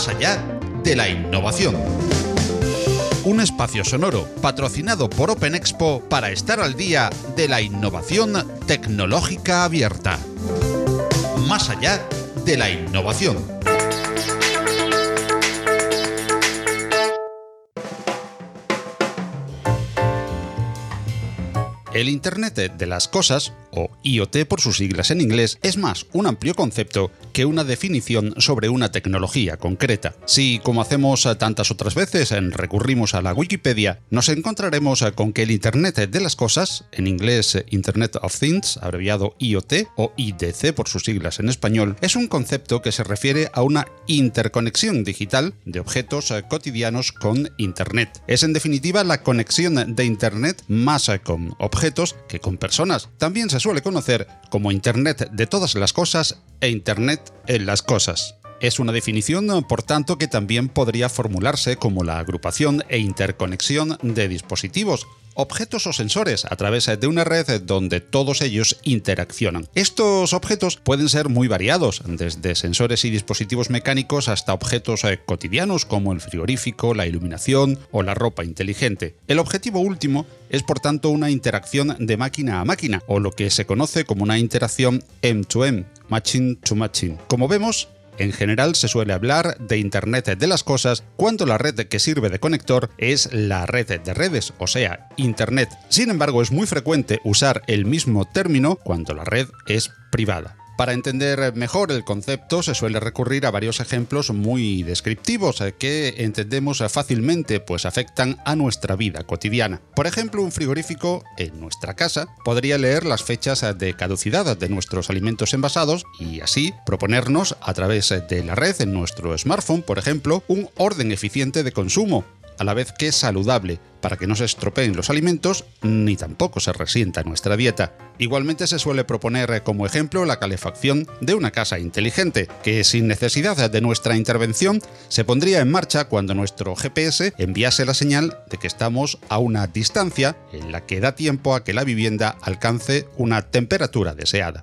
más allá de la innovación. Un espacio sonoro patrocinado por Open Expo para estar al día de la innovación tecnológica abierta. Más allá de la innovación. El Internet de las Cosas, o IoT por sus siglas en inglés, es más un amplio concepto que una definición sobre una tecnología concreta. Si, como hacemos tantas otras veces, recurrimos a la Wikipedia, nos encontraremos con que el Internet de las Cosas, en inglés Internet of Things, abreviado IoT o IDC por sus siglas en español, es un concepto que se refiere a una interconexión digital de objetos cotidianos con Internet. Es en definitiva la conexión de Internet más con objetos que con personas. También se suele conocer como Internet de todas las cosas e Internet en las cosas. Es una definición, por tanto, que también podría formularse como la agrupación e interconexión de dispositivos, objetos o sensores a través de una red donde todos ellos interaccionan. Estos objetos pueden ser muy variados, desde sensores y dispositivos mecánicos hasta objetos eh, cotidianos como el frigorífico, la iluminación o la ropa inteligente. El objetivo último es por tanto una interacción de máquina a máquina, o lo que se conoce como una interacción M2M, machine to machine. Como vemos, en general se suele hablar de Internet de las Cosas cuando la red que sirve de conector es la red de redes, o sea, Internet. Sin embargo, es muy frecuente usar el mismo término cuando la red es privada. Para entender mejor el concepto se suele recurrir a varios ejemplos muy descriptivos eh, que entendemos fácilmente pues afectan a nuestra vida cotidiana. Por ejemplo, un frigorífico en nuestra casa podría leer las fechas de caducidad de nuestros alimentos envasados y así proponernos a través de la red en nuestro smartphone, por ejemplo, un orden eficiente de consumo a la vez que saludable, para que no se estropeen los alimentos ni tampoco se resienta nuestra dieta. Igualmente se suele proponer como ejemplo la calefacción de una casa inteligente, que sin necesidad de nuestra intervención se pondría en marcha cuando nuestro GPS enviase la señal de que estamos a una distancia en la que da tiempo a que la vivienda alcance una temperatura deseada.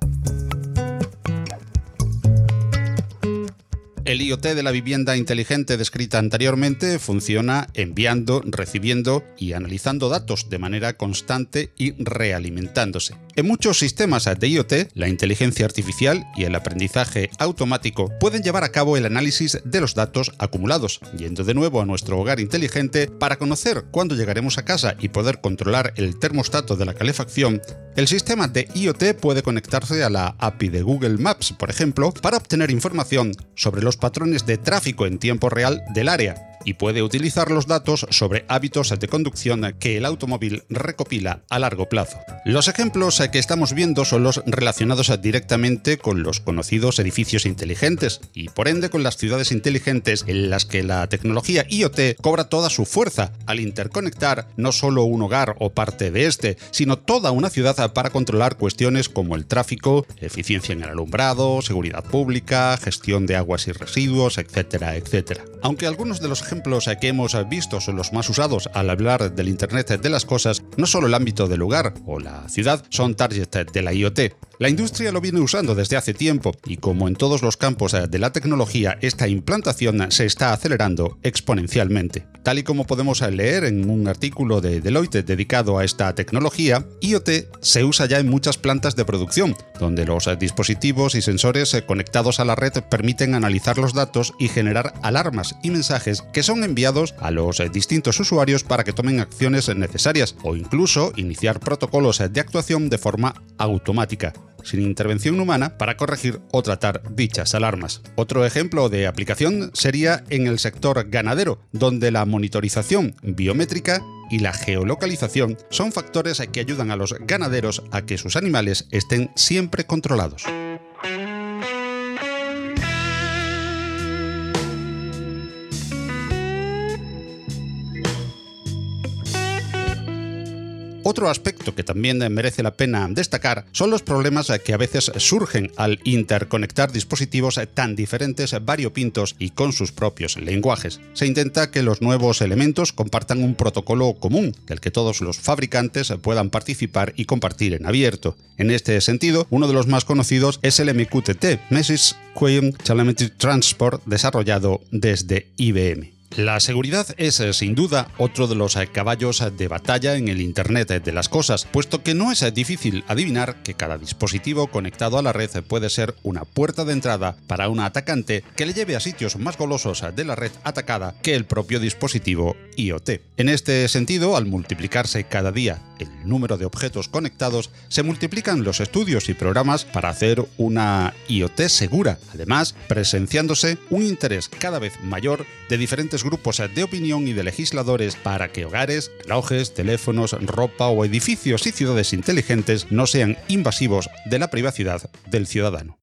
El IoT de la vivienda inteligente descrita anteriormente funciona enviando, recibiendo y analizando datos de manera constante y realimentándose. En muchos sistemas de IoT, la inteligencia artificial y el aprendizaje automático pueden llevar a cabo el análisis de los datos acumulados, yendo de nuevo a nuestro hogar inteligente para conocer cuándo llegaremos a casa y poder controlar el termostato de la calefacción. El sistema de IoT puede conectarse a la API de Google Maps, por ejemplo, para obtener información sobre los patrones de tráfico en tiempo real del área y puede utilizar los datos sobre hábitos de conducción que el automóvil recopila a largo plazo. Los ejemplos que estamos viendo son los relacionados directamente con los conocidos edificios inteligentes y por ende con las ciudades inteligentes en las que la tecnología IoT cobra toda su fuerza al interconectar no solo un hogar o parte de este, sino toda una ciudad para controlar cuestiones como el tráfico, eficiencia en el alumbrado, seguridad pública, gestión de aguas y residuos, etcétera, etcétera. Aunque algunos de los ejemplos que hemos visto son los más usados al hablar del Internet de las cosas, no solo el ámbito del lugar o la ciudad son target de la IoT. La industria lo viene usando desde hace tiempo y como en todos los campos de la tecnología, esta implantación se está acelerando exponencialmente. Tal y como podemos leer en un artículo de Deloitte dedicado a esta tecnología, IoT se usa ya en muchas plantas de producción, donde los dispositivos y sensores conectados a la red permiten analizar los datos y generar alarmas y mensajes que son enviados a los distintos usuarios para que tomen acciones necesarias o incluso iniciar protocolos de actuación de forma automática sin intervención humana para corregir o tratar dichas alarmas. Otro ejemplo de aplicación sería en el sector ganadero, donde la monitorización biométrica y la geolocalización son factores que ayudan a los ganaderos a que sus animales estén siempre controlados. Otro aspecto que también merece la pena destacar son los problemas que a veces surgen al interconectar dispositivos tan diferentes, variopintos y con sus propios lenguajes. Se intenta que los nuevos elementos compartan un protocolo común, del que todos los fabricantes puedan participar y compartir en abierto. En este sentido, uno de los más conocidos es el MQTT, Message Queue Telemetry Transport, desarrollado desde IBM. La seguridad es eh, sin duda otro de los eh, caballos de batalla en el Internet de las Cosas, puesto que no es eh, difícil adivinar que cada dispositivo conectado a la red puede ser una puerta de entrada para un atacante que le lleve a sitios más golosos de la red atacada que el propio dispositivo IoT. En este sentido, al multiplicarse cada día el número de objetos conectados, se multiplican los estudios y programas para hacer una IoT segura, además presenciándose un interés cada vez mayor de diferentes grupos de opinión y de legisladores para que hogares, relojes, teléfonos, ropa o edificios y ciudades inteligentes no sean invasivos de la privacidad del ciudadano.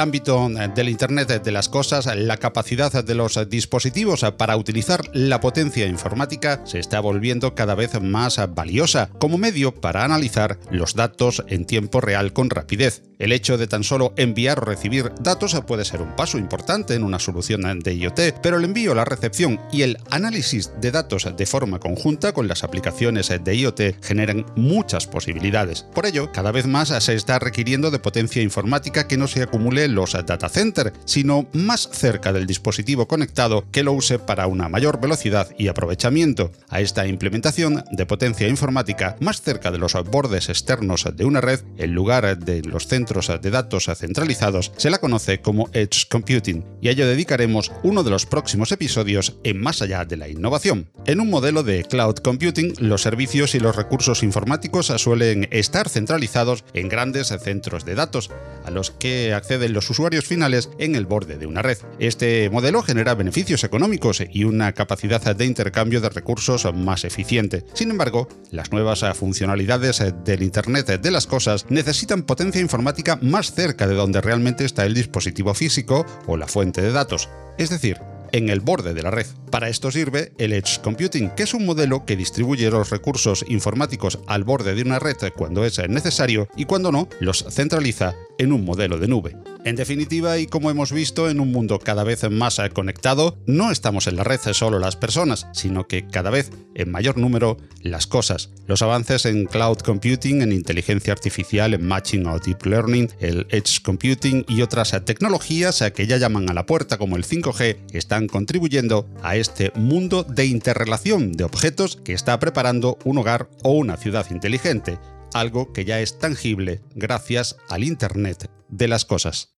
Ámbito del Internet de las Cosas, la capacidad de los dispositivos para utilizar la potencia informática se está volviendo cada vez más valiosa como medio para analizar los datos en tiempo real con rapidez. El hecho de tan solo enviar o recibir datos puede ser un paso importante en una solución de IoT, pero el envío, la recepción y el análisis de datos de forma conjunta con las aplicaciones de IoT generan muchas posibilidades. Por ello, cada vez más se está requiriendo de potencia informática que no se acumule los data centers, sino más cerca del dispositivo conectado que lo use para una mayor velocidad y aprovechamiento. A esta implementación de potencia informática más cerca de los bordes externos de una red, en lugar de los centros de datos centralizados se la conoce como Edge Computing, y a ello dedicaremos uno de los próximos episodios en Más allá de la innovación. En un modelo de cloud computing, los servicios y los recursos informáticos suelen estar centralizados en grandes centros de datos, los que acceden los usuarios finales en el borde de una red. Este modelo genera beneficios económicos y una capacidad de intercambio de recursos más eficiente. Sin embargo, las nuevas funcionalidades del Internet de las Cosas necesitan potencia informática más cerca de donde realmente está el dispositivo físico o la fuente de datos, es decir, en el borde de la red. Para esto sirve el Edge Computing, que es un modelo que distribuye los recursos informáticos al borde de una red cuando es necesario y cuando no, los centraliza en un modelo de nube. En definitiva, y como hemos visto en un mundo cada vez más conectado, no estamos en la red solo las personas, sino que cada vez en mayor número las cosas. Los avances en cloud computing, en inteligencia artificial, en matching o deep learning, el edge computing y otras tecnologías que ya llaman a la puerta como el 5G están contribuyendo a este mundo de interrelación de objetos que está preparando un hogar o una ciudad inteligente algo que ya es tangible gracias al Internet de las Cosas.